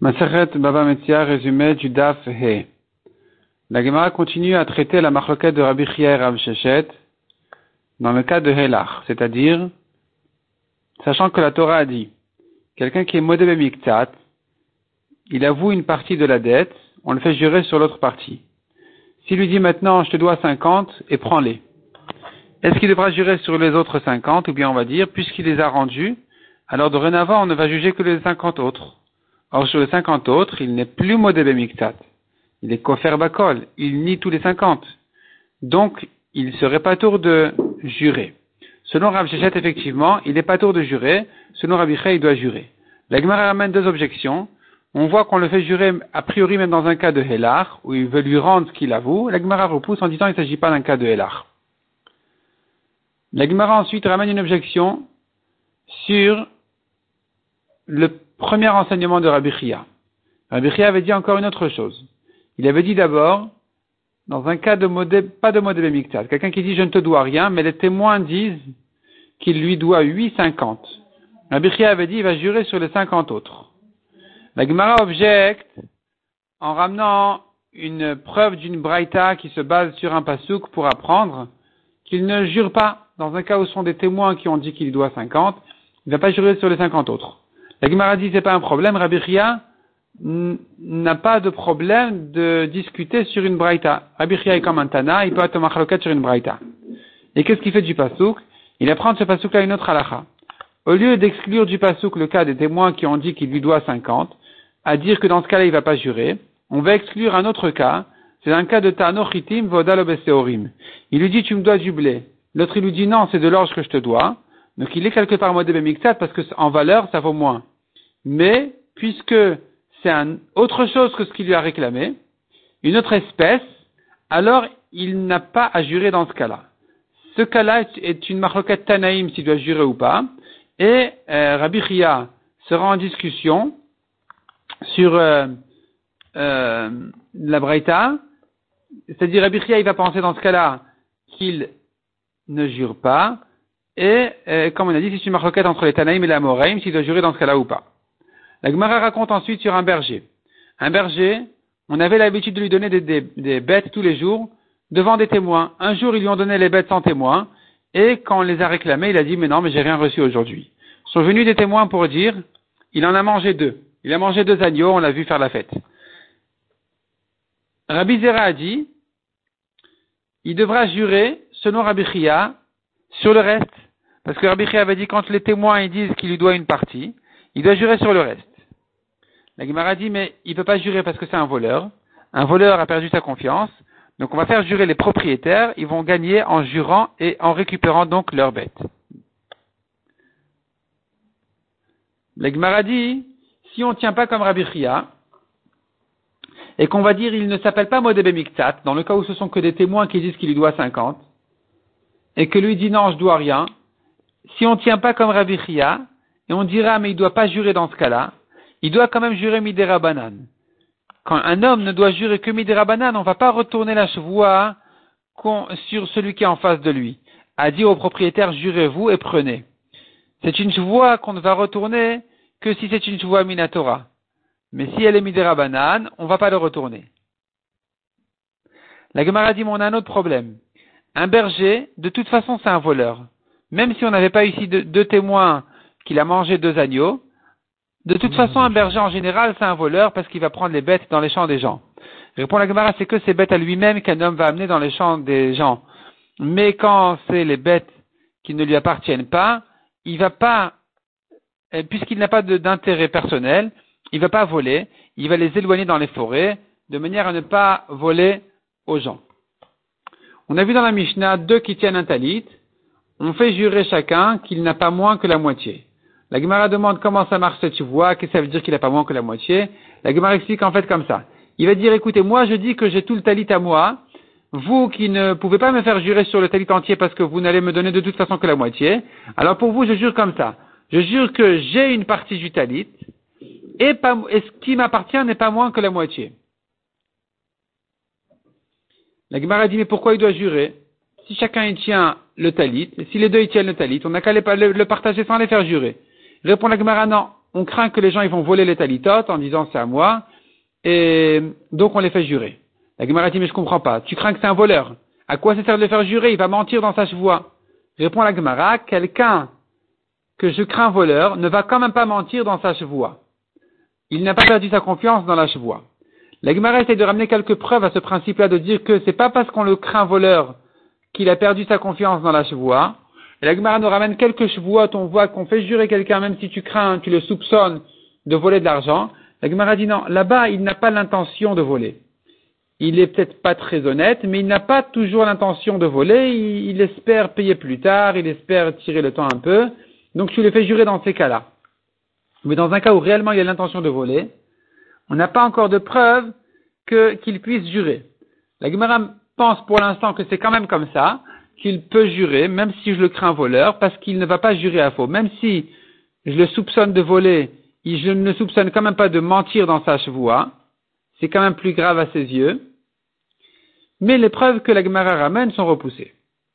Maseret Baba Metzia, résumé du Daf He. La Gemara continue à traiter la marloquette de Rabbi Chia et Shechet dans le cas de Helach, c'est-à-dire, sachant que la Torah a dit, quelqu'un qui est modébé miktat, il avoue une partie de la dette, on le fait jurer sur l'autre partie. S'il lui dit maintenant, je te dois 50 et prends-les. Est-ce qu'il devra jurer sur les autres 50 ou bien on va dire, puisqu'il les a rendus, alors dorénavant on ne va juger que les 50 autres. Or, sur les 50 autres, il n'est plus modébé miktat. Il est kofer bakol. Il nie tous les 50. Donc, il serait pas tour de jurer. Selon Rav effectivement, il n'est pas tour de jurer. Selon Rabbi il doit jurer. La Gemara ramène deux objections. On voit qu'on le fait jurer, a priori, même dans un cas de Hélar, où il veut lui rendre ce qu'il avoue. La Gemara repousse en disant qu'il ne s'agit pas d'un cas de Hélar. La Gemara ensuite ramène une objection sur le premier enseignement de Rabbi Chia. Rabbi Chia avait dit encore une autre chose. Il avait dit d'abord, dans un cas de modé, pas de modé Miktat, quelqu'un qui dit je ne te dois rien, mais les témoins disent qu'il lui doit 8,50. Rabbi Chia avait dit il va jurer sur les 50 autres. La Gemara objecte en ramenant une preuve d'une braïta qui se base sur un pasouk pour apprendre qu'il ne jure pas. Dans un cas où ce sont des témoins qui ont dit qu'il doit 50, il ne va pas jurer sur les 50 autres. La Gemara dit c'est pas un problème, Rabbi Chia n'a pas de problème de discuter sur une braïta. Rabbi Chia est comme un Tana, il peut être machloket sur une braïta. Et qu'est-ce qu'il fait du pasouk? Il apprend de ce pasouk à une autre halakha. Au lieu d'exclure du pasouk le cas des témoins qui ont dit qu'il lui doit 50, à dire que dans ce cas-là il va pas jurer, on va exclure un autre cas, c'est un cas de Tanochitim Vodalobeseorim. Il lui dit tu me dois du blé. L'autre il lui dit non, c'est de l'orge que je te dois. Donc il est quelque part modé Miktat parce que en valeur ça vaut moins. Mais puisque c'est autre chose que ce qu'il lui a réclamé, une autre espèce, alors il n'a pas à jurer dans ce cas-là. Ce cas-là est une marloquette Tanaïm s'il doit jurer ou pas, et euh, Rabbi Chia sera en discussion sur euh, euh, la Braïta, c'est-à-dire Rabbi Chia il va penser dans ce cas-là qu'il ne jure pas, et euh, comme on a dit, c'est une marloquette entre les Tanaïm et la Moraïm s'il doit jurer dans ce cas-là ou pas. La Gemara raconte ensuite sur un berger. Un berger, on avait l'habitude de lui donner des, bêtes tous les jours devant des témoins. Un jour, ils lui ont donné les bêtes sans témoins, et quand on les a réclamées, il a dit, mais non, mais j'ai rien reçu aujourd'hui. Sont venus des témoins pour dire, il en a mangé deux. Il a mangé deux agneaux, on l'a vu faire la fête. Rabbi Zera a dit, il devra jurer, selon Rabbi Chia, sur le reste. Parce que Rabbi Chia avait dit, quand les témoins ils disent qu'il lui doit une partie, il doit jurer sur le reste. La Gemara dit, mais il ne peut pas jurer parce que c'est un voleur. Un voleur a perdu sa confiance. Donc on va faire jurer les propriétaires. Ils vont gagner en jurant et en récupérant donc leurs bêtes. La Gemara dit, si on ne tient pas comme Rabbi Chia, et qu'on va dire il ne s'appelle pas Modebe Miktat, dans le cas où ce sont que des témoins qui disent qu'il lui doit 50, et que lui dit non, je dois rien, si on ne tient pas comme Rabbi Chia, et on dira mais il ne doit pas jurer dans ce cas-là, il doit quand même jurer Midera Banan. Quand un homme ne doit jurer que Midera Banan, on ne va pas retourner la chevoie sur celui qui est en face de lui. A dit au propriétaire, jurez-vous et prenez. C'est une chevoie qu'on ne va retourner que si c'est une chevoie Minatora. Mais si elle est Midera Banan, on ne va pas le retourner. La Gemara dit, mais on a un autre problème. Un berger, de toute façon, c'est un voleur. Même si on n'avait pas ici deux témoins qu'il a mangé deux agneaux, de toute façon, un berger en général, c'est un voleur parce qu'il va prendre les bêtes dans les champs des gens. Répond la Gemara, c'est que ces bêtes à lui-même qu'un homme va amener dans les champs des gens. Mais quand c'est les bêtes qui ne lui appartiennent pas, il va pas, euh, puisqu'il n'a pas d'intérêt personnel, il va pas voler, il va les éloigner dans les forêts, de manière à ne pas voler aux gens. On a vu dans la Mishnah deux qui tiennent un talit, on fait jurer chacun qu'il n'a pas moins que la moitié. La Gemara demande comment ça marche cette voix, qu'est-ce que ça veut dire qu'il n'a pas moins que la moitié? La Gemara explique en fait comme ça. Il va dire, écoutez, moi je dis que j'ai tout le talit à moi, vous qui ne pouvez pas me faire jurer sur le talit entier parce que vous n'allez me donner de toute façon que la moitié, alors pour vous je jure comme ça. Je jure que j'ai une partie du talit, et, ce qui m'appartient n'est pas moins que la moitié. La Gemara dit, mais pourquoi il doit jurer? Si chacun y tient le talit, si les deux y tiennent le talit, on n'a qu'à le partager sans les faire jurer. Répond la Gemara, non. on craint que les gens ils vont voler les talitotes en disant c'est à moi, et donc on les fait jurer. La Gemara dit mais je comprends pas. Tu crains que c'est un voleur. À quoi ça sert de le faire jurer? Il va mentir dans sa chevoie. Répond la Gemara, quelqu'un que je crains voleur ne va quand même pas mentir dans sa chevoie. Il n'a pas perdu sa confiance dans la chevoie. La Gemara essaie de ramener quelques preuves à ce principe-là, de dire que c'est pas parce qu'on le craint voleur qu'il a perdu sa confiance dans la chevoie. Et la Gemara nous ramène quelques chevoies, on voit qu'on fait jurer quelqu'un, même si tu crains, tu le soupçonnes de voler de l'argent. La Gemara dit non, là-bas, il n'a pas l'intention de voler. Il est peut-être pas très honnête, mais il n'a pas toujours l'intention de voler, il, espère payer plus tard, il espère tirer le temps un peu. Donc tu le fais jurer dans ces cas-là. Mais dans un cas où réellement il a l'intention de voler, on n'a pas encore de preuve qu'il puisse jurer. La Gemara pense pour l'instant que c'est quand même comme ça, qu'il peut jurer, même si je le crains voleur, parce qu'il ne va pas jurer à faux. Même si je le soupçonne de voler, je ne le soupçonne quand même pas de mentir dans sa chevoie, c'est quand même plus grave à ses yeux. Mais les preuves que la Gemara ramène sont repoussées.